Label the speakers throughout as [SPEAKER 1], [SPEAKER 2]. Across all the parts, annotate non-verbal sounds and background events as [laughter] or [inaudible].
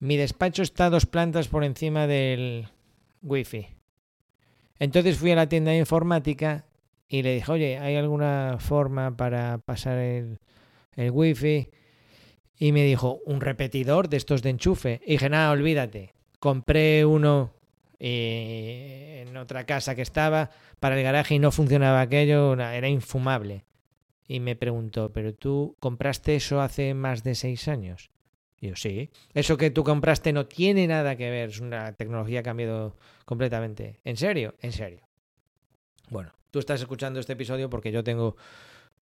[SPEAKER 1] Mi despacho está a dos plantas por encima del wifi. Entonces fui a la tienda de informática y le dije, oye, ¿hay alguna forma para pasar el, el wifi? Y me dijo, un repetidor de estos de enchufe. Y dije, nada, olvídate. Compré uno eh, en otra casa que estaba para el garaje y no funcionaba aquello, era infumable. Y me preguntó, ¿pero tú compraste eso hace más de seis años? Y yo, sí. Eso que tú compraste no tiene nada que ver, es una tecnología que ha cambiado completamente. ¿En serio? En serio. Bueno, tú estás escuchando este episodio porque yo tengo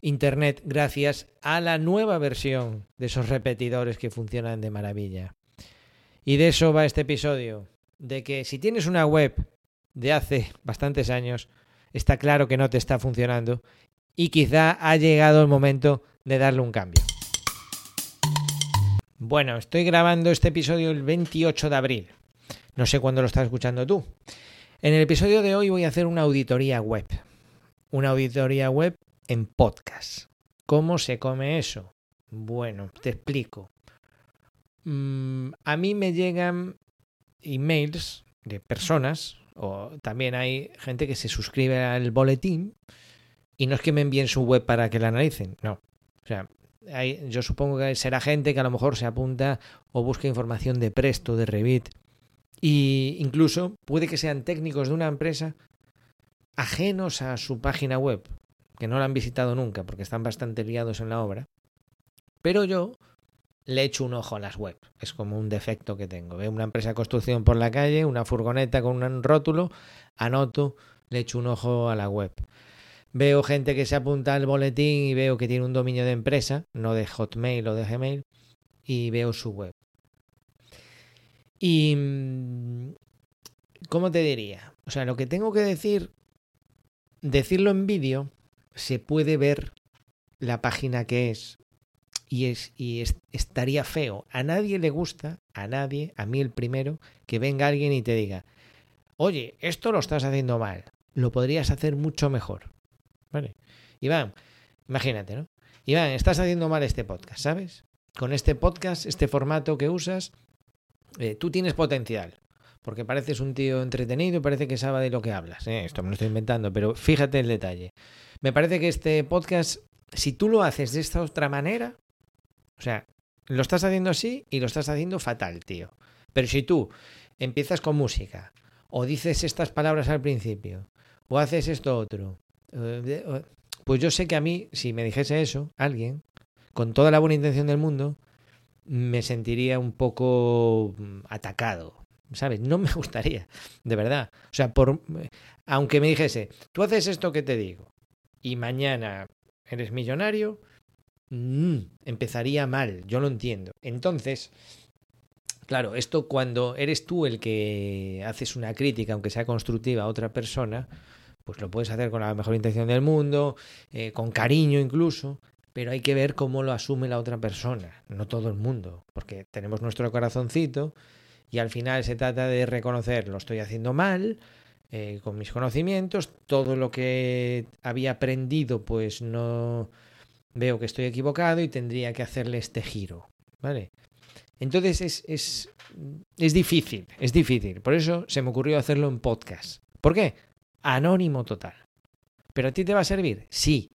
[SPEAKER 1] internet gracias a la nueva versión de esos repetidores que funcionan de maravilla. Y de eso va este episodio de que si tienes una web de hace bastantes años, está claro que no te está funcionando y quizá ha llegado el momento de darle un cambio. Bueno, estoy grabando este episodio el 28 de abril. No sé cuándo lo estás escuchando tú. En el episodio de hoy voy a hacer una auditoría web. Una auditoría web en podcast. ¿Cómo se come eso? Bueno, te explico. Mm, a mí me llegan emails de personas, o también hay gente que se suscribe al boletín y no es que me envíen su web para que la analicen, no. O sea, yo supongo que será gente que a lo mejor se apunta o busca información de Presto, de Revit, y incluso puede que sean técnicos de una empresa ajenos a su página web, que no la han visitado nunca porque están bastante liados en la obra. Pero yo le echo un ojo a las web. Es como un defecto que tengo. Veo una empresa de construcción por la calle, una furgoneta con un rótulo, anoto, le echo un ojo a la web. Veo gente que se apunta al boletín y veo que tiene un dominio de empresa, no de Hotmail o de Gmail, y veo su web. Y... Mm, ¿Cómo te diría? O sea, lo que tengo que decir, decirlo en vídeo, se puede ver la página que es, y, es, y estaría feo. A nadie le gusta, a nadie, a mí el primero, que venga alguien y te diga, oye, esto lo estás haciendo mal, lo podrías hacer mucho mejor. ¿Vale? Iván, imagínate, ¿no? Iván, estás haciendo mal este podcast, ¿sabes? Con este podcast, este formato que usas, eh, tú tienes potencial. Porque pareces un tío entretenido y parece que sabe de lo que hablas. ¿eh? Esto me lo estoy inventando, pero fíjate el detalle. Me parece que este podcast, si tú lo haces de esta otra manera, o sea, lo estás haciendo así y lo estás haciendo fatal, tío. Pero si tú empiezas con música, o dices estas palabras al principio, o haces esto otro, pues yo sé que a mí, si me dijese eso, alguien, con toda la buena intención del mundo, me sentiría un poco mm, atacado. ¿Sabes? No me [laughs] gustaría, de verdad. O sea, por, aunque me dijese, tú haces esto que te digo, y mañana eres millonario, Mm, empezaría mal, yo lo entiendo. Entonces, claro, esto cuando eres tú el que haces una crítica, aunque sea constructiva, a otra persona, pues lo puedes hacer con la mejor intención del mundo, eh, con cariño incluso, pero hay que ver cómo lo asume la otra persona, no todo el mundo, porque tenemos nuestro corazoncito y al final se trata de reconocer, lo estoy haciendo mal, eh, con mis conocimientos, todo lo que había aprendido pues no veo que estoy equivocado y tendría que hacerle este giro, ¿vale? Entonces es, es, es difícil, es difícil. Por eso se me ocurrió hacerlo en podcast. ¿Por qué? Anónimo total. ¿Pero a ti te va a servir? Sí.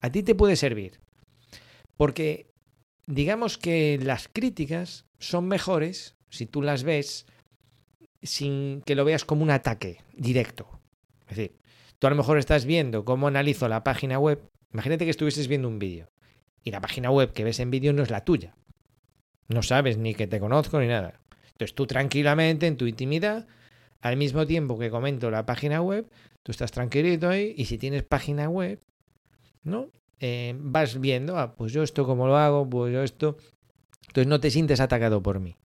[SPEAKER 1] A ti te puede servir. Porque digamos que las críticas son mejores si tú las ves sin que lo veas como un ataque directo. Es decir, tú a lo mejor estás viendo cómo analizo la página web Imagínate que estuvieses viendo un vídeo y la página web que ves en vídeo no es la tuya. No sabes ni que te conozco ni nada. Entonces tú tranquilamente, en tu intimidad, al mismo tiempo que comento la página web, tú estás tranquilito ahí y si tienes página web, ¿no? Eh, vas viendo, ah, pues yo esto como lo hago, pues yo esto. Entonces no te sientes atacado por mí.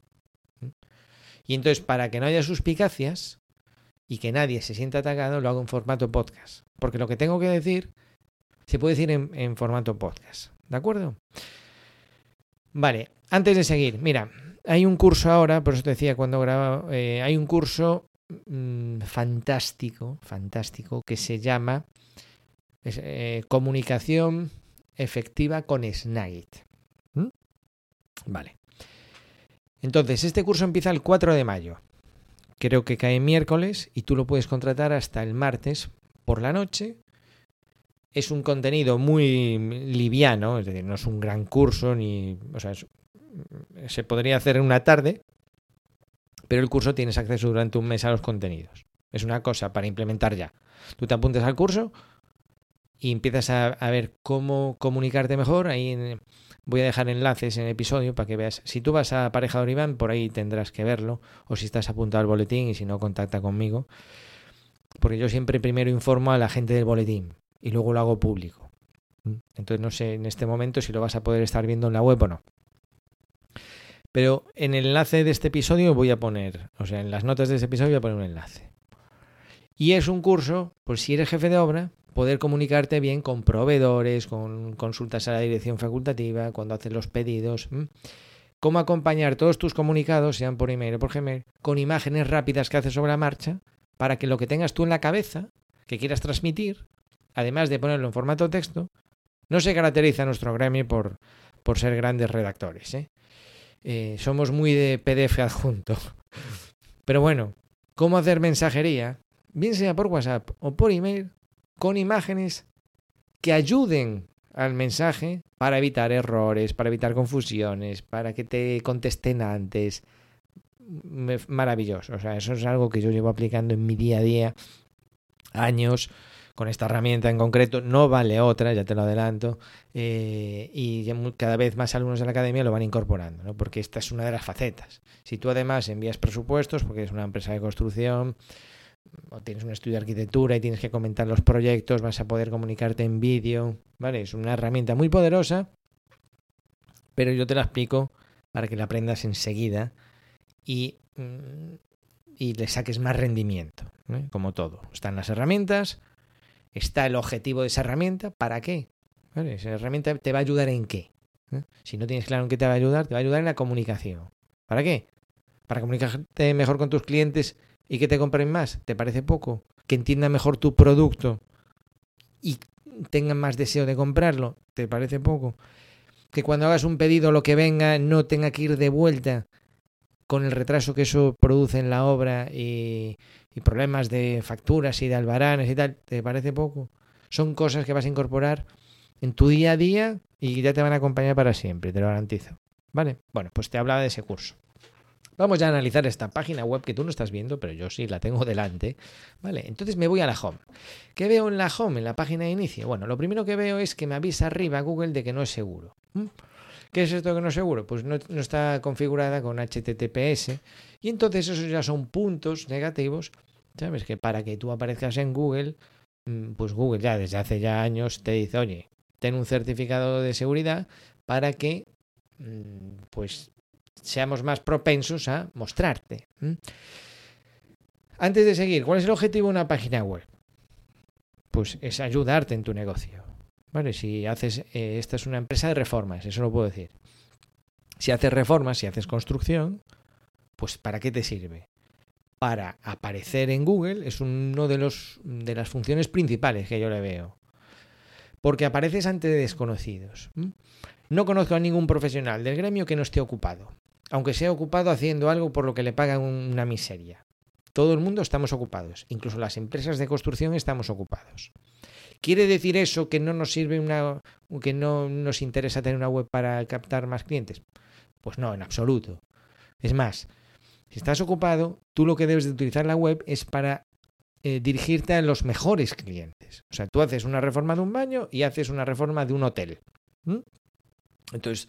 [SPEAKER 1] Y entonces, para que no haya suspicacias y que nadie se sienta atacado, lo hago en formato podcast. Porque lo que tengo que decir se puede decir en, formato podcast. ¿De acuerdo? Vale, antes de seguir, mira, hay un curso ahora, por eso te decía cuando grababa, eh, hay un curso mm, fantástico, fantástico, que se llama eh, Comunicación Efectiva con Snagit. ¿Mm? Vale. Entonces, este curso empieza el 4 de mayo. Creo que cae miércoles y tú lo puedes contratar hasta el martes por la noche. Es un contenido muy liviano, es decir, no es un gran curso ni, o sea, se podría hacer en una tarde, pero el curso tienes acceso durante un mes a los contenidos. Es una cosa para implementar ya. Tú te apuntes al curso y empiezas a, ver cómo comunicarte mejor. Ahí voy a dejar enlaces en el episodio para que veas. Si tú vas a Pareja de Iván, por ahí tendrás que verlo. O si estás apuntado al boletín y si no, contacta conmigo. Porque yo siempre primero informo a la gente del boletín y luego lo hago público. Entonces no sé en este momento si lo vas a poder estar viendo en la web o no. Pero en el enlace de este episodio voy a poner, o sea, en las notas de este episodio voy a poner un enlace. Y es un curso, pues si eres jefe de obra, poder comunicarte bien con proveedores, con consultas a la dirección facultativa, cuando haces los pedidos. Cómo acompañar todos tus comunicados, sean por email o por Gmail, con imágenes rápidas que haces sobre la marcha, para que lo que tengas tú en la cabeza, que quieras transmitir, además de ponerlo en formato texto, no se caracteriza nuestro gremio por, por ser grandes redactores. ¿eh? Eh, somos muy de PDF adjunto. Pero bueno, ¿cómo hacer mensajería? Bien sea por WhatsApp o por email, con imágenes que ayuden al mensaje para evitar errores, para evitar confusiones, para que te contesten antes. Maravilloso. O sea, eso es algo que yo llevo aplicando en mi día a día años con esta herramienta en concreto, no vale otra, ya te lo adelanto, eh, y cada vez más alumnos de la academia lo van incorporando, ¿no? porque esta es una de las facetas. Si tú además envías presupuestos, porque es una empresa de construcción, o tienes un estudio de arquitectura y tienes que comentar los proyectos, vas a poder comunicarte en vídeo, ¿vale? Es una herramienta muy poderosa, pero yo te la explico para que la aprendas enseguida y, mm, y le saques más rendimiento, como todo. Están las herramientas, está el objetivo de esa herramienta, ¿para qué? Esa herramienta te va a ayudar en qué. ¿Eh? Si no tienes claro en qué te va a ayudar, te va a ayudar en la comunicación. ¿Para qué? Para comunicarte mejor con tus clientes y que te compren más. ¿Te parece poco? Que entiendan mejor tu producto y tengan más deseo de comprarlo. ¿Te parece poco? Que cuando hagas un pedido lo que venga no tenga que ir de vuelta con el retraso que eso produce en la obra y, problemas de facturas y de albaranes y tal, ¿te parece poco? Son cosas que vas a incorporar en tu día a día y ya te van a acompañar para siempre, te lo garantizo. ¿Vale? Bueno, pues te hablaba de ese curso. Vamos ya a analizar esta página web que tú no estás viendo, pero yo sí la tengo delante. ¿Vale? Entonces me voy a la home. ¿Qué veo en la home, en la página de inicio? Bueno, lo primero que veo es que me avisa arriba Google de que no es seguro. ¿Qué es esto que no es seguro? Pues no, no está configurada con HTTPS. Y entonces esos ya son puntos negativos ¿Sabes? Que para que tú aparezcas en Google, mm, pues Google ya desde hace ya años te dice, oye, ten un certificado de seguridad para que mm, pues seamos más propensos a mostrarte. Antes de seguir, ¿cuál es el objetivo de una página web? Pues es ayudarte en tu negocio. Vale, si haces, eh, esta es una empresa de reformas, eso lo puedo decir. Si haces reformas, si haces construcción, pues ¿para qué te sirve? para aparecer en Google es uno de, los, de las funciones principales que yo le veo. Porque apareces ante desconocidos. No conozco a ningún profesional del gremio que no esté ocupado, aunque sea ocupado haciendo algo por lo que le pagan una miseria. Todo el mundo estamos ocupados, incluso las empresas de construcción estamos ocupados. ¿Quiere decir eso que no nos sirve una que no nos interesa tener una web para captar más clientes? Pues no, en absoluto. Es más, si estás ocupado, tú lo que debes de utilizar la web es para eh, dirigirte a los mejores clientes. O sea, tú haces una reforma de un baño y haces una reforma de un hotel. Entonces,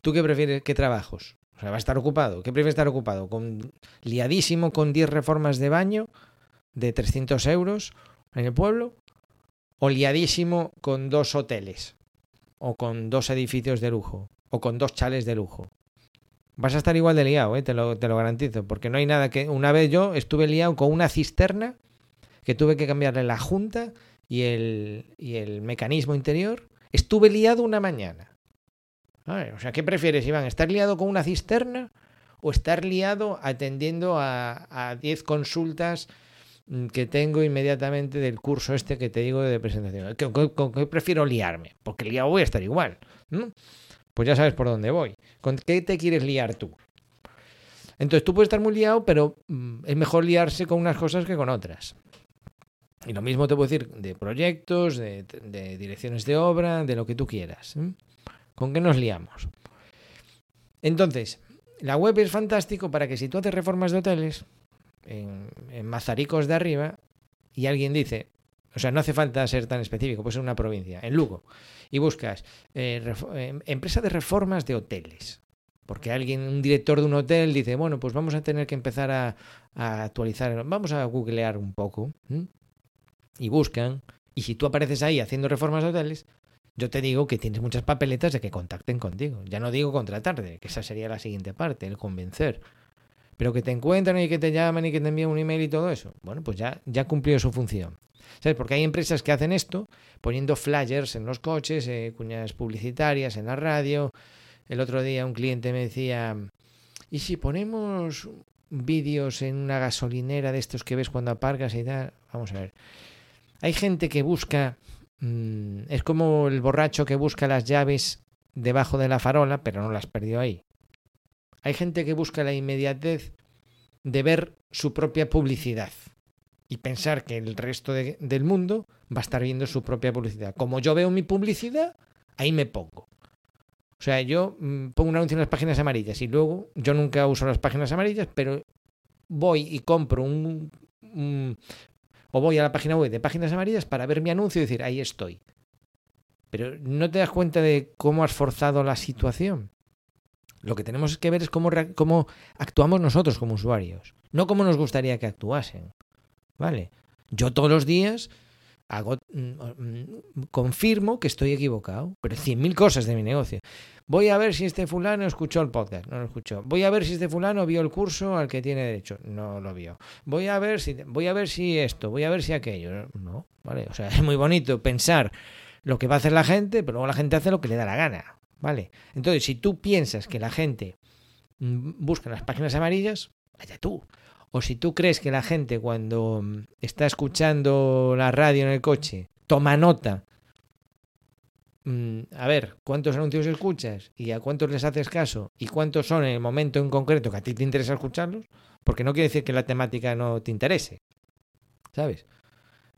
[SPEAKER 1] ¿tú qué prefieres? ¿Qué trabajos? O sea, va a estar ocupado. ¿Qué prefieres estar ocupado? ¿Con, liadísimo con 10 reformas de baño de 300 euros en el pueblo? ¿O liadísimo con dos hoteles? ¿O con dos edificios de lujo? ¿O con dos chales de lujo? vas a estar igual de liado, ¿eh? te, lo, te lo garantizo, porque no hay nada que... Una vez yo estuve liado con una cisterna que tuve que cambiarle la junta y el, y el mecanismo interior. Estuve liado una mañana. o sea, ¿qué prefieres, Iván? ¿Estar liado con una cisterna o estar liado atendiendo a 10 consultas que tengo inmediatamente del curso este que te digo de presentación? ¿Con qué, prefiero liarme? Porque liado voy a estar igual pues ya sabes por dónde voy. ¿Con qué te quieres liar tú? Entonces tú puedes estar muy liado, pero mm, es mejor liarse con unas cosas que con otras. Y lo mismo te puedo decir de proyectos, de, direcciones de obra, de lo que tú quieras. ¿Con qué nos liamos? Entonces, la web es fantástico para que si tú haces reformas de hoteles en, Mazaricos de arriba y alguien dice, o sea, no hace falta ser tan específico, puede ser una provincia, en Lugo, y buscas eh, eh, empresa de reformas de hoteles. Porque alguien, un director de un hotel dice, bueno, pues vamos a tener que empezar a, actualizar, vamos a googlear un poco. Y buscan. Y si tú apareces ahí haciendo reformas de hoteles, yo te digo que tienes muchas papeletas de que contacten contigo. Ya no digo contratarte, que esa sería la siguiente parte, el convencer. Pero que te encuentran y que te llaman y que te envíen un email y todo eso. Bueno, pues ya, ya cumplió su función. ¿Sabes? Porque hay empresas que hacen esto poniendo flyers en los coches, eh, cuñas publicitarias en la radio, el otro día un cliente me decía, ¿y si ponemos vídeos en una gasolinera de estos que ves cuando aparcas y tal? Vamos a ver. Hay gente que busca, mm, es como el borracho que busca las llaves debajo de la farola, pero no las perdió ahí. Hay gente que busca la inmediatez de ver su propia publicidad y pensar que el resto del mundo va a estar viendo su propia publicidad. Como yo veo mi publicidad, ahí me pongo. O sea, yo mm, pongo un anuncio en las páginas amarillas y luego yo nunca uso las páginas amarillas, pero voy y compro un, o voy a la página web de páginas amarillas para ver mi anuncio y decir, ahí estoy. Pero no te das cuenta de cómo has forzado la situación. Lo que tenemos que ver es cómo, actuamos nosotros como usuarios, no cómo nos gustaría que actuasen. ¿Vale? Yo todos los días hago, mm, mm, confirmo que estoy equivocado, pero cien mil cosas de mi negocio. Voy a ver si este fulano escuchó el podcast, no lo escuchó. Voy a ver si este fulano vio el curso al que tiene derecho, no lo vio. Voy a ver si, voy a ver si esto, voy a ver si aquello, no, vale. O sea, es muy bonito pensar lo que va a hacer la gente, pero luego la gente hace lo que le da la gana, vale. Entonces, si tú piensas que la gente mm, busca las páginas amarillas, vaya tú. O si tú crees que la gente cuando mm, está escuchando la radio en el coche toma nota, mm, a ver, ¿cuántos anuncios escuchas? ¿Y a cuántos les haces caso? ¿Y cuántos son en el momento en concreto que a ti te interesa escucharlos? Porque no quiere decir que la temática no te interese. ¿Sabes?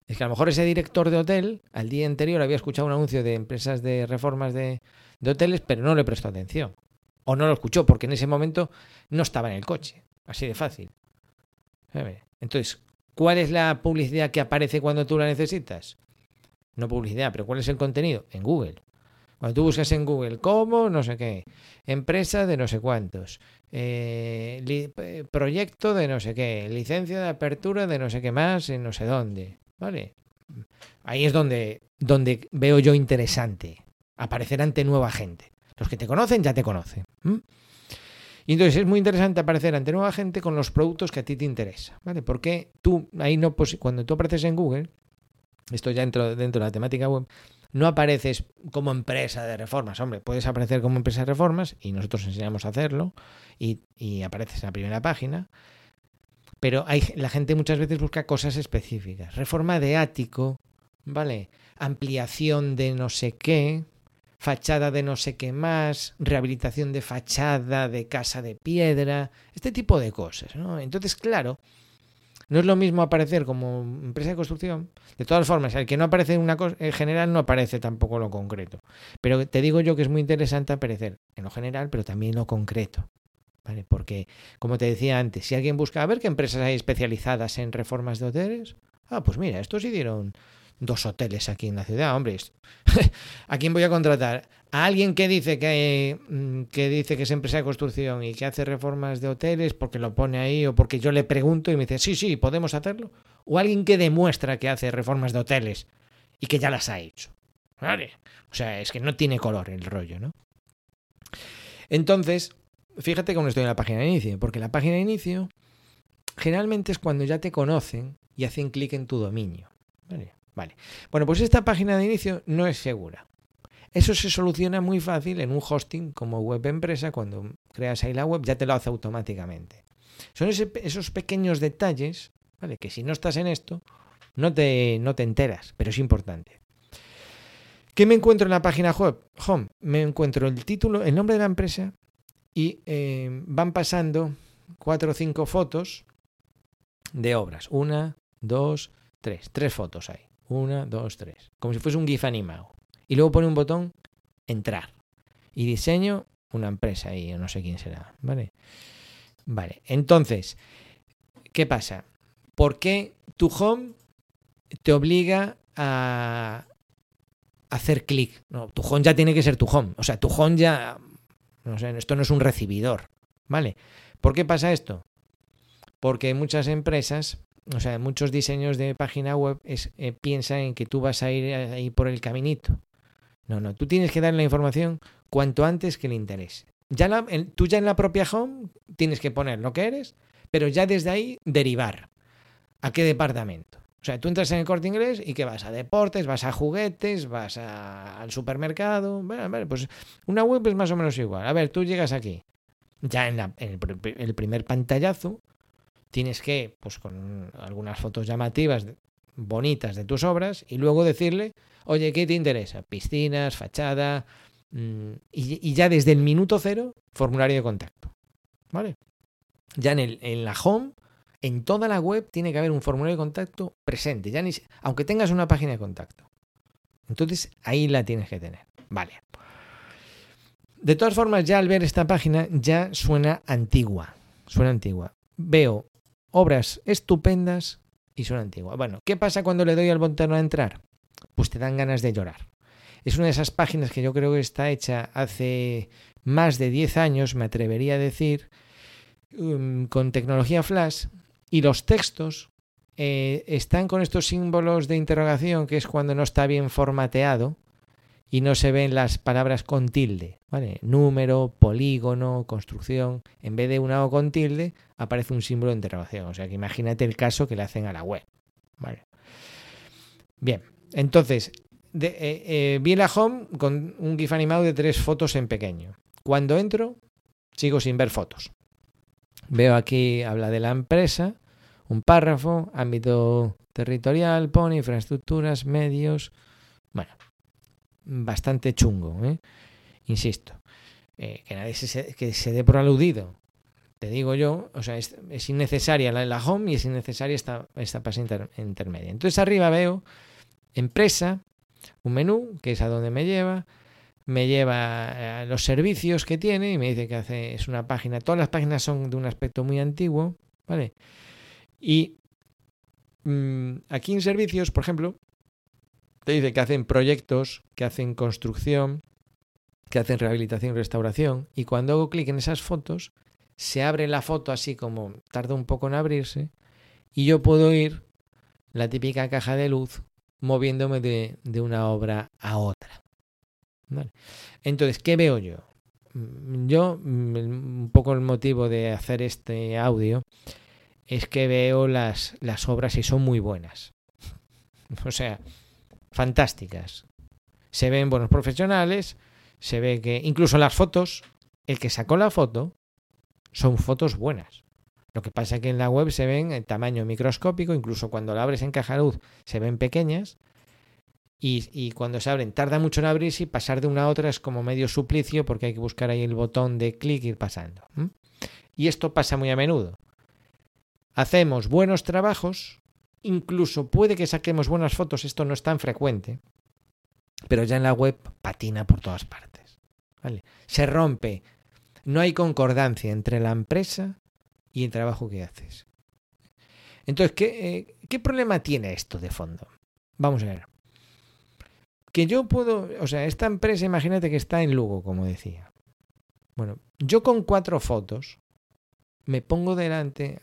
[SPEAKER 1] Es que a lo mejor ese director de hotel al día anterior había escuchado un anuncio de empresas de reformas de, de hoteles, pero no le prestó atención. O no lo escuchó porque en ese momento no estaba en el coche. Así de fácil. Entonces, ¿cuál es la publicidad que aparece cuando tú la necesitas? No publicidad, pero ¿cuál es el contenido? En Google. Cuando tú buscas en Google, ¿cómo? No sé qué. Empresa de no sé cuántos. Eh, eh, proyecto de no sé qué. Licencia de apertura de no sé qué más en no sé dónde. ¿Vale? Ahí es donde, donde veo yo interesante. Aparecer ante nueva gente. Los que te conocen ya te conocen. Y entonces es muy interesante aparecer ante nueva gente con los productos que a ti te interesa, ¿vale? Porque tú, ahí no, cuando tú apareces en Google, esto ya dentro, dentro de la temática web, no apareces como empresa de reformas. Hombre, puedes aparecer como empresa de reformas y nosotros enseñamos a hacerlo y, y apareces en la primera página. Pero hay, la gente muchas veces busca cosas específicas. Reforma de ático, ¿vale? Ampliación de no sé qué, fachada de no sé qué más, rehabilitación de fachada de casa de piedra, este tipo de cosas. ¿no? Entonces, claro, no es lo mismo aparecer como empresa de construcción. De todas formas, el que no aparece en una cosa en general no aparece tampoco lo concreto. Pero te digo yo que es muy interesante aparecer en lo general, pero también lo concreto. ¿Vale? Porque, como te decía antes, si alguien busca a ver qué empresas hay especializadas en reformas de hoteles, ah, pues mira, estos sí dieron dos hoteles aquí en la ciudad, hombre. [laughs] ¿A quién voy a contratar? ¿A alguien que dice que, mm, que dice que es empresa de construcción y que hace reformas de hoteles porque lo pone ahí o porque yo le pregunto y me dice, sí, sí, podemos hacerlo? ¿O alguien que demuestra que hace reformas de hoteles y que ya las ha hecho? ¿Vale? O sea, es que no tiene color el rollo, ¿no? Entonces, fíjate cómo estoy en la página de inicio, porque la página de inicio generalmente es cuando ya te conocen y hacen clic en tu dominio. ¿vale? Vale. Bueno, pues esta página de inicio no es segura. Eso se soluciona muy fácil en un hosting como web empresa. Cuando creas ahí la web ya te lo hace automáticamente. Son esos pequeños detalles, ¿vale? Que si no estás en esto, no te, no te enteras, pero es importante. ¿Qué me encuentro en la página web? Home. Me encuentro el título, el nombre de la empresa y eh, van pasando cuatro o cinco fotos de obras. Una, dos, tres. Tres fotos hay. Una, dos, tres. Como si fuese un GIF animado. Y luego pone un botón entrar. Y diseño una empresa y no sé quién será. ¿Vale? Vale. Entonces, ¿qué pasa? ¿Por qué tu home te obliga a hacer clic? No, tu home ya tiene que ser tu home. O sea, tu home ya. No sé, esto no es un recibidor. ¿Vale? ¿Por qué pasa esto? Porque muchas empresas, o sea, muchos diseños de página web es, eh, piensan en que tú vas a ir ahí por el caminito. No, no, tú tienes que dar la información cuanto antes que le interese. Ya la, tú ya en la propia home tienes que poner lo que eres, pero ya desde ahí derivar. ¿A qué departamento? O sea, tú entras en el corte inglés y que vas a deportes, vas a juguetes, vas al supermercado. Pues una web es más o menos igual. A ver, tú llegas aquí. Ya en, el, primer pantallazo tienes que, pues con algunas fotos llamativas, bonitas de tus obras, y luego decirle, oye, ¿qué te interesa? Piscinas, fachada, mm, y, ya desde el minuto cero, formulario de contacto. ¿Vale? Ya en, el, en la home, en toda la web, tiene que haber un formulario de contacto presente, ya ni, aunque tengas una página de contacto. Entonces ahí la tienes que tener. Vale. De todas formas, ya al ver esta página ya suena antigua. Suena antigua. Veo obras estupendas y suena antigua. Bueno, ¿qué pasa cuando le doy al botón a entrar? Pues te dan ganas de llorar. Es una de esas páginas que yo creo que está hecha hace más de 10 años, me atrevería a decir, um, con tecnología flash y los textos eh, están con estos símbolos de interrogación que es cuando no está bien formateado y no se ven las palabras con tilde, ¿vale? Número, polígono, construcción. En vez de una O con tilde, aparece un símbolo de interrogación. O sea que imagínate el caso que le hacen a la web, ¿vale? Bien, entonces, eh, eh, vi la home con un GIF animado de tres fotos en pequeño. Cuando entro, sigo sin ver fotos. Veo aquí, habla de la empresa, un párrafo, ámbito territorial, pone infraestructuras, medios. Bueno, bastante chungo, ¿eh? insisto. Eh, que nadie se, que se dé por aludido. Te digo yo, o sea, es, innecesaria la, la, home y es innecesaria esta, esta página intermedia. Entonces arriba veo empresa, un menú, que es a donde me lleva, me lleva a los servicios que tiene y me dice que hace, es una página, todas las páginas son de un aspecto muy antiguo, ¿vale? Y mm, aquí en servicios, por ejemplo, te dice que hacen proyectos, que hacen construcción, que hacen rehabilitación y restauración. Y cuando hago clic en esas fotos, se abre la foto así como tarda un poco en abrirse. Y yo puedo ir la típica caja de luz moviéndome de, una obra a otra. Entonces, ¿qué veo yo? Yo, un poco el motivo de hacer este audio es que veo las, las obras y son muy buenas. [laughs] O sea, fantásticas. Se ven buenos profesionales, se ve que incluso las fotos, el que sacó la foto, son fotos buenas. Lo que pasa es que en la web se ven en tamaño microscópico, incluso cuando la abres en caja luz se ven pequeñas. Y, cuando se abren tarda mucho en abrirse y pasar de una a otra es como medio suplicio porque hay que buscar ahí el botón de clic y ir pasando. Y esto pasa muy a menudo. Hacemos buenos trabajos Incluso puede que saquemos buenas fotos, esto no es tan frecuente, pero ya en la web patina por todas partes. ¿vale? Se rompe, no hay concordancia entre la empresa y el trabajo que haces. Entonces, ¿qué, eh, ¿qué problema tiene esto de fondo? Vamos a ver. Que yo puedo, o sea, esta empresa, imagínate que está en Lugo, como decía. Bueno, yo con cuatro fotos me pongo delante,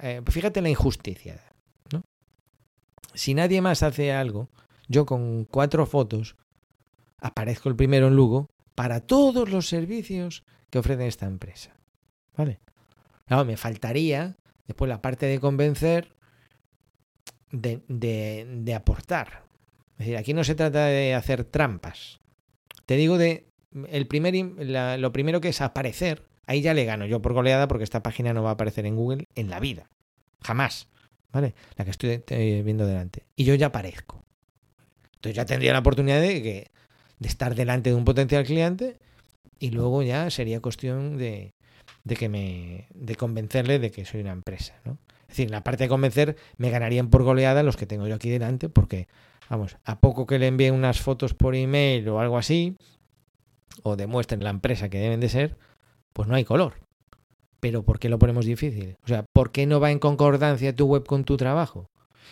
[SPEAKER 1] eh, fíjate la injusticia si nadie más hace algo, yo con cuatro fotos aparezco el primero en Lugo para todos los servicios que ofrece esta empresa. ¿Vale? Claro, me faltaría después la parte de convencer de, de, aportar. Es decir, aquí no se trata de hacer trampas. Te digo de el primer, lo primero que es aparecer, ahí ya le gano yo por goleada porque esta página no va a aparecer en Google en la vida. Jamás. ¿Vale? La que estoy eh, viendo delante. Y yo ya aparezco. Entonces ya tendría la oportunidad de, que, de estar delante de un potencial cliente y luego ya sería cuestión de, de que me de convencerle de que soy una empresa, ¿no? Es decir, la parte de convencer me ganarían por goleada los que tengo yo aquí delante, porque, vamos, a poco que le envíen unas fotos por email o algo así, o demuestren la empresa que deben de ser, pues no hay color. Pero ¿por qué lo ponemos difícil? O sea, ¿por qué no va en concordancia tu web con tu trabajo?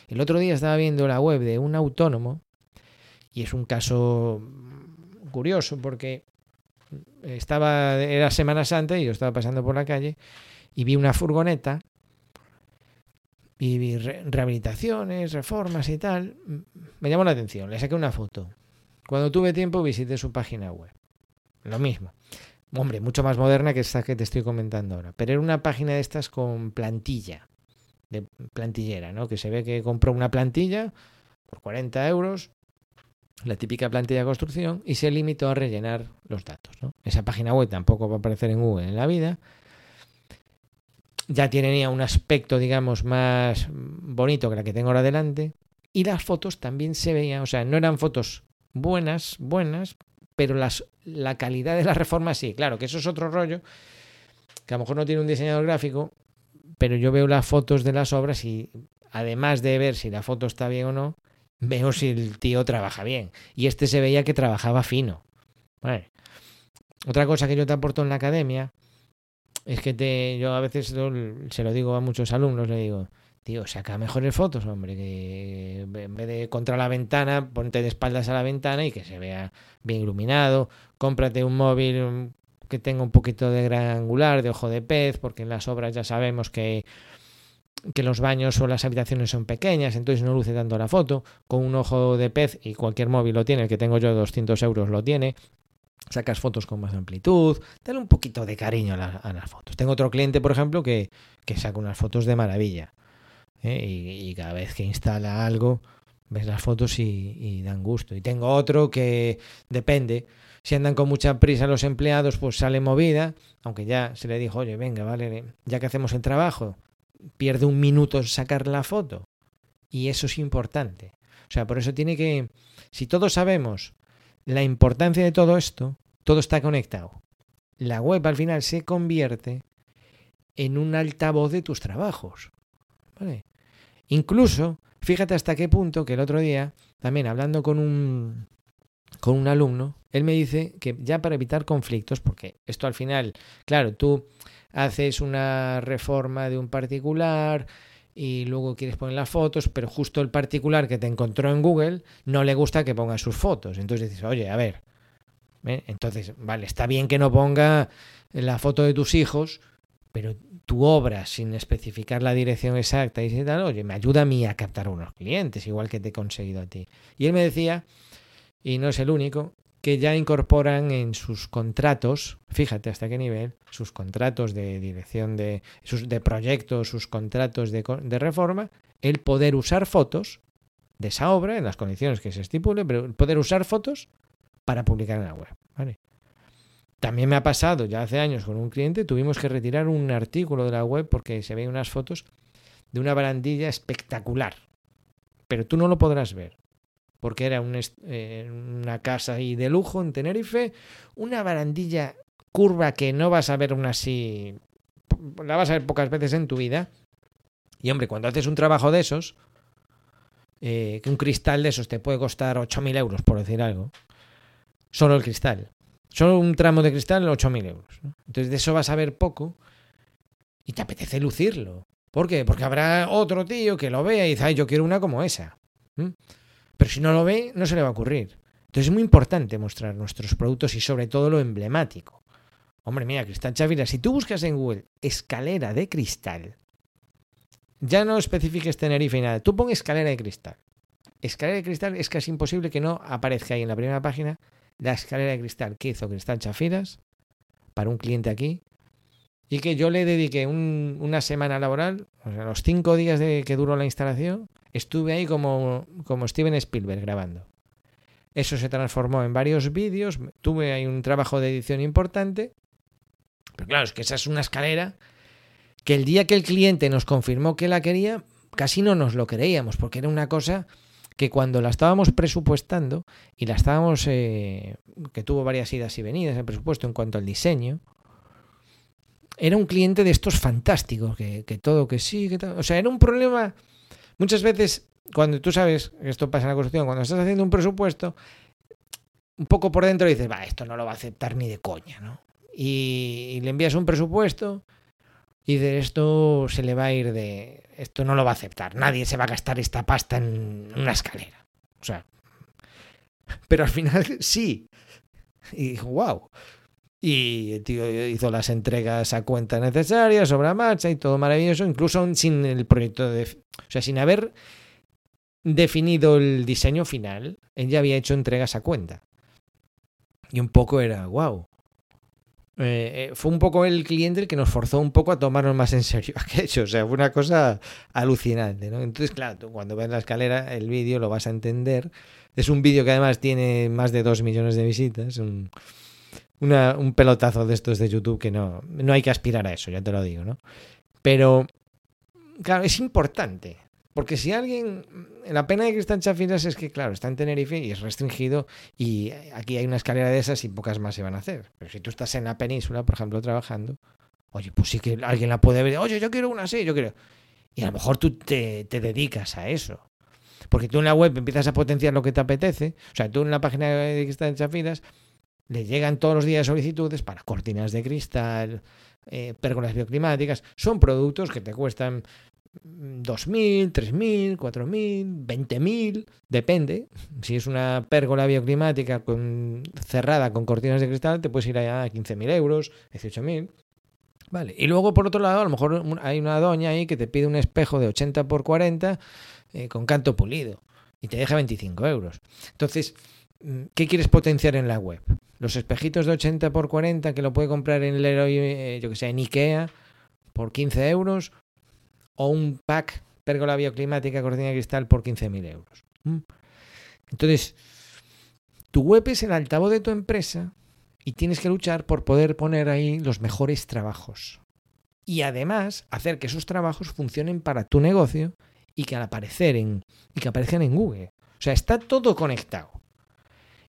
[SPEAKER 1] El otro día estaba viendo la web de un autónomo y es un caso curioso porque estaba era Semana Santa y yo estaba pasando por la calle y vi una furgoneta y vi rehabilitaciones, reformas y tal. Me llamó la atención, le saqué una foto. Cuando tuve tiempo visité su página web. Lo mismo. Hombre, mucho más moderna que esta que te estoy comentando ahora. Pero era una página de estas con plantilla, de plantillera, ¿no? Que se ve que compró una plantilla por 40 euros, la típica plantilla de construcción, y se limitó a rellenar los datos. Esa página web tampoco va a aparecer en Google en la vida. Ya tenía un aspecto, digamos, más bonito que la que tengo ahora delante. Y las fotos también se veían, o sea, no eran fotos buenas, buenas, pero la calidad de la reforma sí, claro, que eso es otro rollo, que a lo mejor no tiene un diseñador gráfico, pero yo veo las fotos de las obras y además de ver si la foto está bien o no, veo si el tío trabaja bien. Y este se veía que trabajaba fino. Otra cosa que yo te aporto en la academia es que te, yo a veces se lo digo a muchos alumnos, le digo, Tío, saca mejores fotos, hombre, que en vez de contra la ventana, ponte de espaldas a la ventana y que se vea bien iluminado. Cómprate un móvil que tenga un poquito de gran angular, de ojo de pez, porque en las obras ya sabemos que, que los baños o las habitaciones son pequeñas, entonces no luce tanto la foto. Con un ojo de pez, y cualquier móvil lo tiene, el que tengo yo 200 euros lo tiene, sacas fotos con más amplitud, dale un poquito de cariño a, las fotos. Tengo otro cliente, por ejemplo, que, que saca unas fotos de maravilla. ¿Eh? y, cada vez que instala algo, ves las fotos y, dan gusto. Y tengo otro que depende. Si andan con mucha prisa los empleados, pues sale movida, aunque ya se le dijo, oye, venga, vale, ya que hacemos el trabajo, pierde un minuto en sacar la foto. Y eso es importante. O sea, por eso tiene que, si todos sabemos la importancia de todo esto, todo está conectado. La web al final se convierte en un altavoz de tus trabajos. ¿Vale? Incluso, fíjate hasta qué punto que el otro día, también hablando con un, con un alumno, él me dice que ya para evitar conflictos, porque esto al final, claro, tú haces una reforma de un particular y luego quieres poner las fotos, pero justo el particular que te encontró en Google no le gusta que ponga sus fotos. Entonces dices, oye, a ver, ¿eh? entonces, vale, está bien que no ponga la foto de tus hijos, pero tu obra sin especificar la dirección exacta y tal, oye, me ayuda a mí a captar unos clientes, igual que te he conseguido a ti. Y él me decía, y no es el único, que ya incorporan en sus contratos, fíjate hasta qué nivel, sus contratos de dirección de, sus, de proyectos, sus contratos de, de reforma, el poder usar fotos de esa obra en las condiciones que se estipule, pero poder usar fotos para publicar en la web. ¿vale? También me ha pasado ya hace años con un cliente, tuvimos que retirar un artículo de la web porque se ven unas fotos de una barandilla espectacular. Pero tú no lo podrás ver, porque era eh, una casa ahí de lujo en Tenerife, una barandilla curva que no vas a ver una así, la vas a ver pocas veces en tu vida. Y hombre, cuando haces un trabajo de esos, eh, que un cristal de esos te puede costar 8.000 euros, por decir algo, solo el cristal. Solo un tramo de cristal, 8.000 euros. Entonces de eso vas a ver poco y te apetece lucirlo. ¿Por qué? Porque habrá otro tío que lo vea y dice, ay, yo quiero una como esa. Pero si no lo ve, no se le va a ocurrir. Entonces es muy importante mostrar nuestros productos y sobre todo lo emblemático. Hombre, mira, Cristal Chavira, si tú buscas en Google escalera de cristal, ya no especifiques Tenerife y nada, tú pon escalera de cristal. Escalera de cristal es casi imposible que no aparezca ahí en la primera página la escalera de cristal que hizo Cristal Chafiras para un cliente aquí y que yo le dediqué una semana laboral, o sea, los cinco días de que duró la instalación, estuve ahí como, como Steven Spielberg grabando. Eso se transformó en varios vídeos, tuve ahí un trabajo de edición importante, pero claro, es que esa es una escalera que el día que el cliente nos confirmó que la quería, casi no nos lo creíamos, porque era una cosa que cuando la estábamos presupuestando y la estábamos, eh, que tuvo varias idas y venidas el presupuesto en cuanto al diseño, era un cliente de estos fantásticos, que, todo, que sí, que tal. O sea, era un problema. Muchas veces, cuando tú sabes, esto pasa en la construcción, cuando estás haciendo un presupuesto, un poco por dentro dices, va, esto no lo va a aceptar ni de coña, ¿no? Y, le envías un presupuesto y de esto se le va a ir de. Esto no lo va a aceptar. Nadie se va a gastar esta pasta en una escalera. O sea. Pero al final [laughs] sí. Y dijo, wow. Y el tío hizo las entregas a cuenta necesarias, sobre la marcha y todo maravilloso, incluso sin el proyecto de. O sea, sin haber definido el diseño final, él ya había hecho entregas a cuenta. Y un poco era, wow. Eh, eh, fue un poco el cliente el que nos forzó un poco a tomarnos más en serio [laughs] aquello. O sea, fue una cosa alucinante, ¿no? Entonces, claro, cuando ves la escalera, el vídeo lo vas a entender. Es un vídeo que además tiene más de dos millones de visitas. Un, un pelotazo de estos de YouTube que no, no hay que aspirar a eso, ya te lo digo, ¿no? Pero, claro, es importante. Porque si alguien. La pena de en Chafiras es que, claro, está en Tenerife y es restringido. Y aquí hay una escalera de esas y pocas más se van a hacer. Pero si tú estás en la península, por ejemplo, trabajando, oye, pues sí que alguien la puede ver. Oye, yo quiero una así, yo quiero. Y a lo mejor tú te, te dedicas a eso. Porque tú en la web empiezas a potenciar lo que te apetece. O sea, tú en la página está en Chafiras le llegan todos los días solicitudes para cortinas de cristal, eh, pérgolas bioclimáticas. Son productos que te cuestan 2.000, 3.000, 4.000, 20.000, depende. Si es una pérgola bioclimática con, cerrada con cortinas de cristal, te puedes ir a 15.000 euros, 18.000. Vale. Y luego, por otro lado, a lo mejor hay una doña ahí que te pide un espejo de 80 por 40 eh, con canto pulido y te deja 25 euros. Entonces, mm, ¿qué quieres potenciar en la web? Los espejitos de 80 por 40 que lo puede comprar en Leroy, eh, yo que sé, en Ikea por 15 euros o un pack pérgola bioclimática cortina de cristal por 15.000 euros. ¿Mm? Entonces, tu web es el altavoz de tu empresa y tienes que luchar por poder poner ahí los mejores trabajos. Y además hacer que esos trabajos funcionen para tu negocio y que al aparecer en, y que aparezcan en Google. O sea, está todo conectado.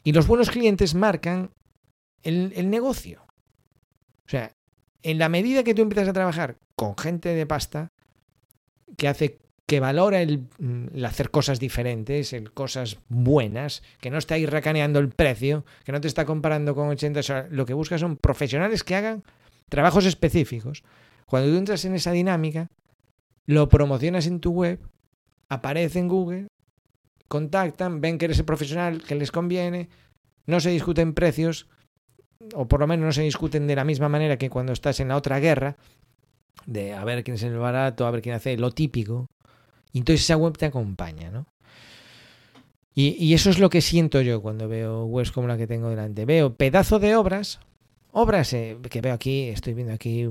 [SPEAKER 1] Y los buenos clientes marcan el, el negocio. O sea, en la medida que tú empiezas a trabajar con gente de pasta, que hace que valora el, hacer cosas diferentes, el cosas buenas, que no está ahí racaneando el precio, que no te está comparando con 80, lo que busca son profesionales que hagan trabajos específicos. Cuando tú entras en esa dinámica, lo promocionas en tu web, aparece en Google, contactan, ven que eres el profesional que les conviene, no se discuten precios, o por lo menos no se discuten de la misma manera que cuando estás en la otra guerra, de a ver quién es el barato, a ver quién hace lo típico. Y entonces esa web te acompaña, ¿no? Y, eso es lo que siento yo cuando veo webs como la que tengo delante. Veo pedazo de obras, obras eh, que veo aquí, estoy viendo aquí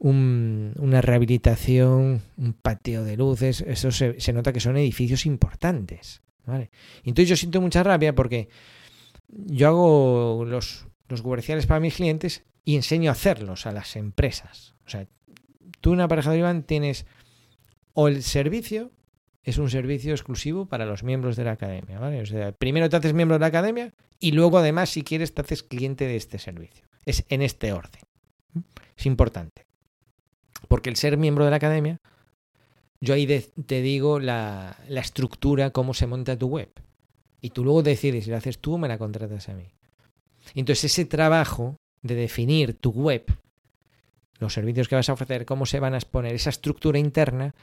[SPEAKER 1] una rehabilitación, un patio de luces, eso se, se, nota que son edificios importantes. ¿vale? entonces yo siento mucha rabia porque yo hago los, los para mis clientes y enseño a hacerlos a las empresas. O sea, tú en aparejador Iván tienes o el servicio es un servicio exclusivo para los miembros de la academia, ¿vale? O sea, primero te haces miembro de la academia y luego además si quieres te haces cliente de este servicio. Es en este orden. Es importante. Porque el ser miembro de la academia, yo ahí te digo la, la, estructura, cómo se monta tu web. Y tú luego decides si lo haces tú o me la contratas a mí. Entonces ese trabajo de definir tu web los servicios que vas a ofrecer, cómo se van a exponer, esa estructura interna,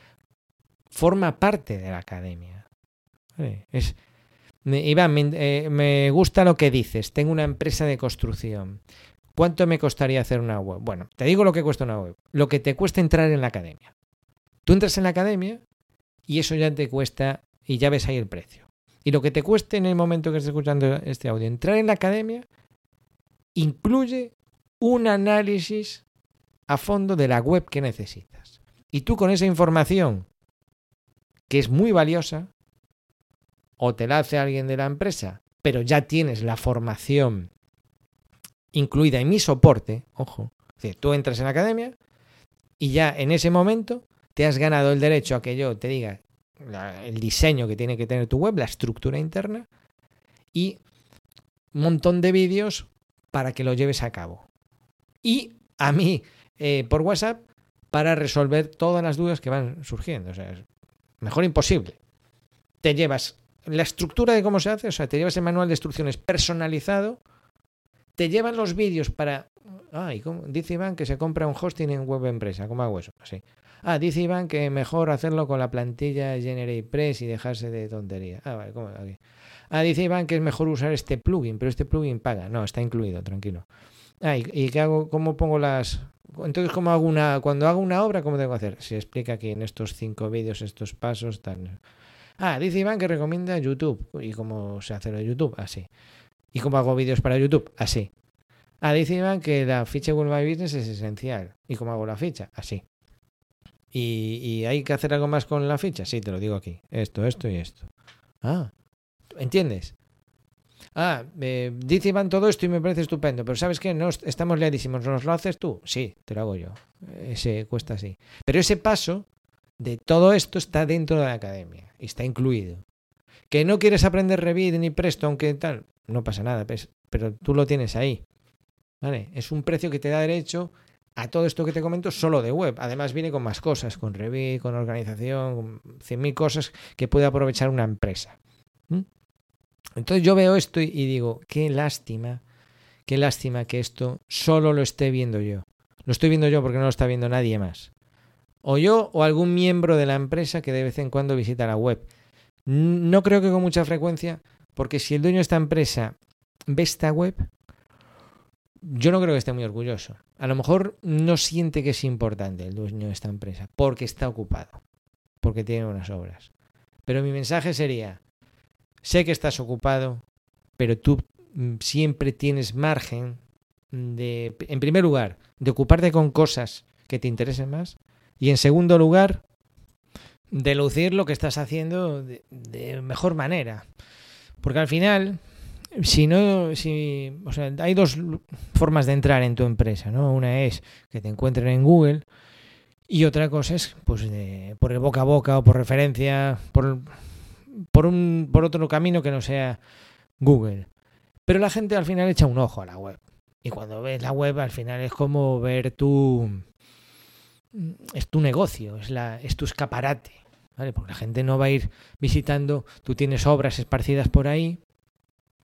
[SPEAKER 1] forma parte de la academia. Es, Iván, eh, me, gusta lo que dices, tengo una empresa de construcción. ¿Cuánto me costaría hacer una web? Bueno, te digo lo que cuesta una web. Lo que te cuesta entrar en la academia. Tú entras en la academia y eso ya te cuesta y ya ves ahí el precio. Y lo que te cueste en el momento que estés escuchando este audio, entrar en la academia incluye un análisis a fondo de la web que necesitas. Y tú con esa información, que es muy valiosa, o te la hace alguien de la empresa, pero ya tienes la formación incluida en mi soporte, ojo, tú entras en la academia y ya en ese momento te has ganado el derecho a que yo te diga el diseño que tiene que tener tu web, la estructura interna y un montón de vídeos para que lo lleves a cabo. Y a mí eh, por WhatsApp para resolver todas las dudas que van surgiendo. O sea, es mejor imposible. Te llevas la estructura de cómo se hace, o sea, te llevas el manual de instrucciones personalizado, te llevan los vídeos para... Ay, dice Iván que se compra un hosting en web empresa, ¿cómo hago eso? Ah, dice Iván que mejor hacerlo con la plantilla GeneratePress y dejarse de tontería. Ah, vale, ¿cómo? Ah, dice Iván que es mejor usar este plugin, pero este plugin paga. No, está incluido, tranquilo. Ah, ¿y, qué hago? ¿Cómo pongo las...? Entonces, ¿cómo hago una... Cuando hago una obra, ¿cómo tengo que hacer? Se explica aquí en estos cinco vídeos, estos pasos, tal... Ah, dice Iván que recomienda YouTube. ¿Y cómo se hace lo YouTube? Así. ¿Y cómo hago vídeos para YouTube? Así. Ah, dice Iván que la ficha Google My Business es esencial. ¿Y cómo hago la ficha? Así. ¿Y, ¿Y, hay que hacer algo más con la ficha? Sí, te lo digo aquí. Esto, esto y esto. Ah, ¿entiendes? Ah, eh, dice Iván todo esto y me parece estupendo, pero ¿sabes qué? No, estamos liadísimos. ¿Nos lo haces tú? Sí, te lo hago yo. Ese cuesta así. Pero ese paso de todo esto está dentro de la academia y está incluido. Que no quieres aprender Revit ni Presto, aunque tal, no pasa nada, pues, pero tú lo tienes ahí. ¿Vale? Es un precio que te da derecho a todo esto que te comento solo de web. Además viene con más cosas, con Revit, con organización, con 100.000 cosas que puede aprovechar una empresa. Entonces yo veo esto y digo, qué lástima, qué lástima que esto solo lo esté viendo yo. Lo estoy viendo yo porque no lo está viendo nadie más o yo o algún miembro de la empresa que de vez en cuando visita la web. No creo que con mucha frecuencia, porque si el dueño de esta empresa ve esta web, yo no creo que esté muy orgulloso. A lo mejor no siente que es importante el dueño de esta empresa, porque está ocupado, porque tiene unas obras. Pero mi mensaje sería, sé que estás ocupado, pero tú mm, siempre tienes margen de, en primer lugar, de ocuparte con cosas que te interesen más y en segundo lugar, de lucir lo que estás haciendo de, mejor manera. Porque al final, si no, si, o sea, hay dos formas de entrar en tu empresa, ¿no? Una es que te encuentren en Google y otra cosa es, pues, por el boca a boca o por referencia, por, por, un, por otro camino que no sea Google. Pero la gente al final echa un ojo a la web. Y cuando ves la web, al final es como ver tu, es tu negocio, es, la, es tu escaparate, ¿vale? Porque la gente no va a ir visitando, tú tienes obras esparcidas por ahí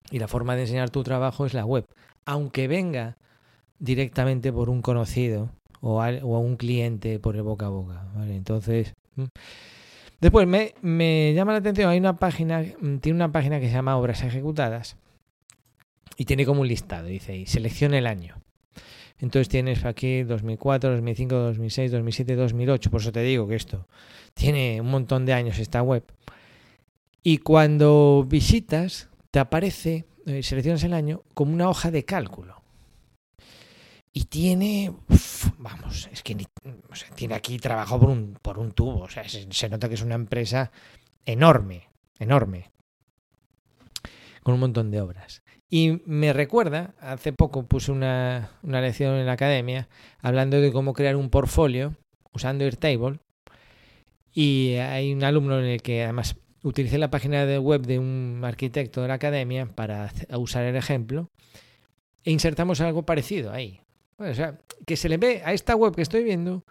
[SPEAKER 1] y la forma de enseñar tu trabajo es la web, aunque venga directamente por un conocido o a, un cliente por el boca a boca, ¿vale? Entonces... Después me, llama la atención, hay una página, tiene una página que se llama Obras Ejecutadas y tiene como un listado, dice ahí, selecciona el año. Entonces tienes aquí 2004, 2005, 2006, 2007, 2008. Por eso te digo que esto tiene un montón de años esta web. Y cuando visitas, te aparece, eh, seleccionas el año, como una hoja de cálculo. Y tiene, vamos, es que tiene aquí trabajo por un, por un tubo. O sea, se nota que es una empresa enorme, enorme. Con un montón de obras. Y me recuerda, hace poco puse una, lección en la academia hablando de cómo crear un portfolio usando Airtable. Y hay un alumno en el que además utilicé la página de web de un arquitecto de la academia para usar el ejemplo. E insertamos algo parecido ahí. O sea, que se le ve a esta web que estoy viendo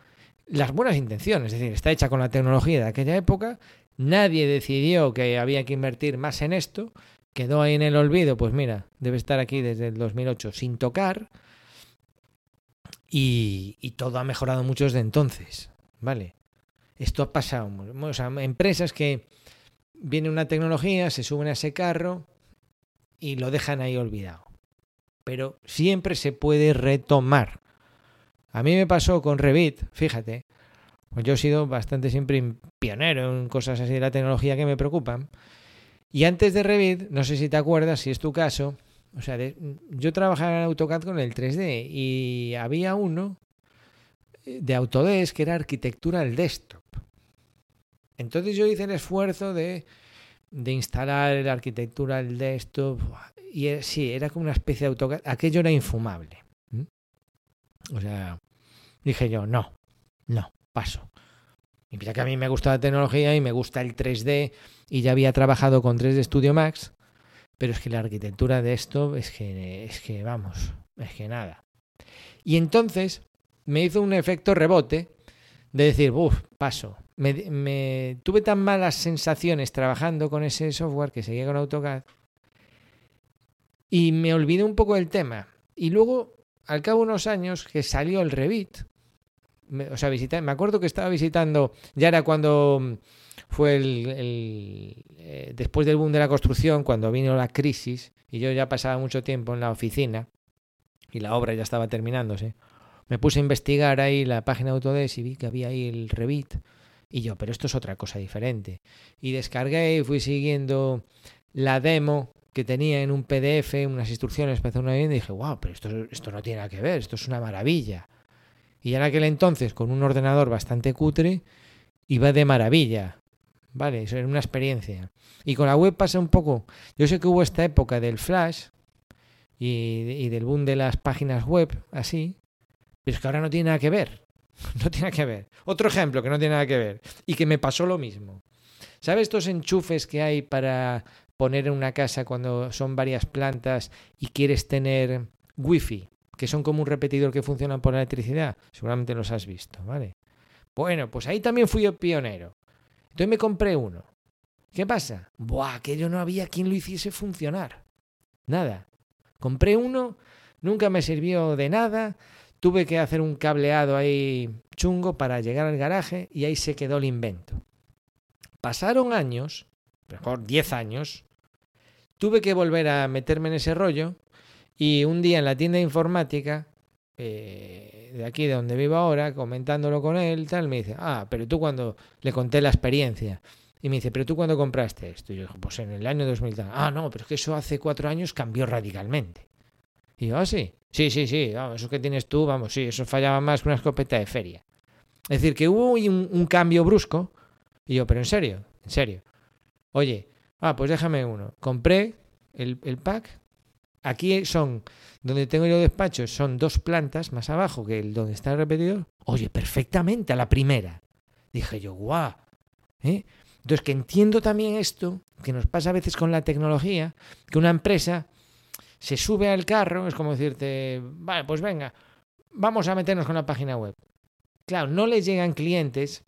[SPEAKER 1] las buenas intenciones. Es decir, está hecha con la tecnología de aquella época. Nadie decidió que había que invertir más en esto quedó ahí en el olvido, pues mira, debe estar aquí desde el 2008 sin tocar y, todo ha mejorado mucho desde entonces, ¿vale? Esto ha pasado, o sea, empresas que viene una tecnología, se suben a ese carro y lo dejan ahí olvidado. Pero siempre se puede retomar. A mí me pasó con Revit, fíjate, pues yo he sido bastante siempre pionero en cosas así de la tecnología que me preocupan. Y antes de Revit, no sé si te acuerdas, si es tu caso, o sea, yo trabajaba en AutoCAD con el 3D y había uno de Autodesk que era arquitectura del desktop. Entonces yo hice el esfuerzo de, de instalar la arquitectura del desktop y sí, era como una especie de AutoCAD. Aquello era infumable. O sea, dije yo, no, no, paso. Y mira que a mí me gusta la tecnología y me gusta el 3D y ya había trabajado con 3D Studio Max, pero es que la arquitectura de esto es que, es que vamos, es que nada. Y entonces me hizo un efecto rebote de decir, uff, paso. Me, tuve tan malas sensaciones trabajando con ese software que seguía con AutoCAD y me olvidé un poco del tema. Y luego, al cabo de unos años, que salió el Revit, me, o sea, visité, me acuerdo que estaba visitando, ya era cuando fue el, eh, después del boom de la construcción, cuando vino la crisis, y yo ya pasaba mucho tiempo en la oficina, y la obra ya estaba terminándose. Me puse a investigar ahí la página de Autodesk y vi que había ahí el Revit. Y yo, pero esto es otra cosa diferente. Y descargué y fui siguiendo la demo que tenía en un PDF, unas instrucciones para hacer una vivienda y dije, wow, pero esto, esto no tiene nada que ver, esto es una maravilla. Y en aquel entonces, con un ordenador bastante cutre, iba de maravilla. Vale, eso era una experiencia. Y con la web pasa un poco. Yo sé que hubo esta época del Flash y, del boom de las páginas web, así, pero es que ahora no tiene nada que ver. [laughs] No tiene nada que ver. Otro ejemplo que no tiene nada que ver y que me pasó lo mismo. ¿Sabes estos enchufes que hay para poner en una casa cuando son varias plantas y quieres tener wifi, que son como un repetidor que funcionan por electricidad? Seguramente los has visto, ¿vale? Bueno, pues ahí también fui yo pionero. Entonces me compré uno. ¿Qué pasa? Buah, que yo no había quien lo hiciese funcionar. Nada. Compré uno, nunca me sirvió de nada. Tuve que hacer un cableado ahí chungo para llegar al garaje y ahí se quedó el invento. Pasaron años, mejor 10 años, tuve que volver a meterme en ese rollo y un día en la tienda de informática eh, de aquí, de donde vivo ahora, comentándolo con él, tal, me dice, ah, pero tú cuando le conté la experiencia. Y me dice, pero tú cuando compraste esto. Y yo, pues en el año 2000. Ah, no, pero es que eso hace cuatro años cambió radicalmente. Y yo, ah, sí. Sí, sí, sí, vamos, eso que tienes tú, vamos, sí, eso fallaba más que una escopeta de feria. Es decir, que hubo un, cambio brusco. Y yo, pero en serio, en serio. Oye, ah, pues déjame uno. Compré el, el pack. Aquí son donde tengo yo despacho son dos plantas más abajo que el donde está el repetidor. Oye, perfectamente a la primera. Dije yo, guau. ¿eh? Entonces, que entiendo también esto, que nos pasa a veces con la tecnología, que una empresa se sube al carro, es como decirte, vale, pues venga, vamos a meternos con la página web. Claro, no les llegan clientes,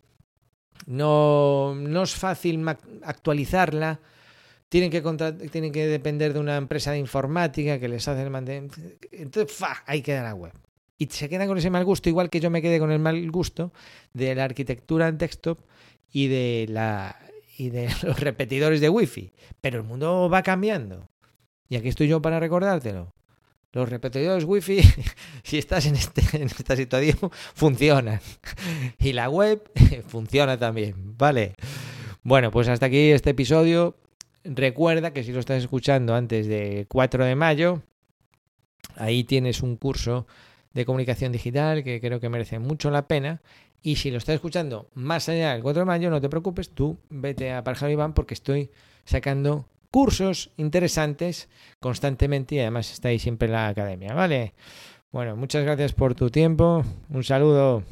[SPEAKER 1] no, no es fácil actualizarla, tienen que, tienen que depender de una empresa de informática que les hace el mantenimiento. Entonces, ahí queda la web. Y se quedan con ese mal gusto, igual que yo me quedé con el mal gusto de la arquitectura en desktop y de, la, y de [laughs] los repetidores de wifi. Pero el mundo va cambiando. Y aquí estoy yo para recordártelo. Los repetidores wifi, [laughs] si estás en, este, en esta situación, [laughs] funcionan. Y la web [laughs] funciona también, ¿vale? Bueno, pues hasta aquí este episodio. Recuerda que si lo estás escuchando antes de 4 de mayo, ahí tienes un curso de comunicación digital que creo que merece mucho la pena. Y si lo estás escuchando más allá del 4 de mayo, no te preocupes, tú vete a Parjal Iván porque estoy sacando cursos interesantes constantemente y además está ahí siempre en la academia, ¿vale? Bueno, muchas gracias por tu tiempo. Un saludo.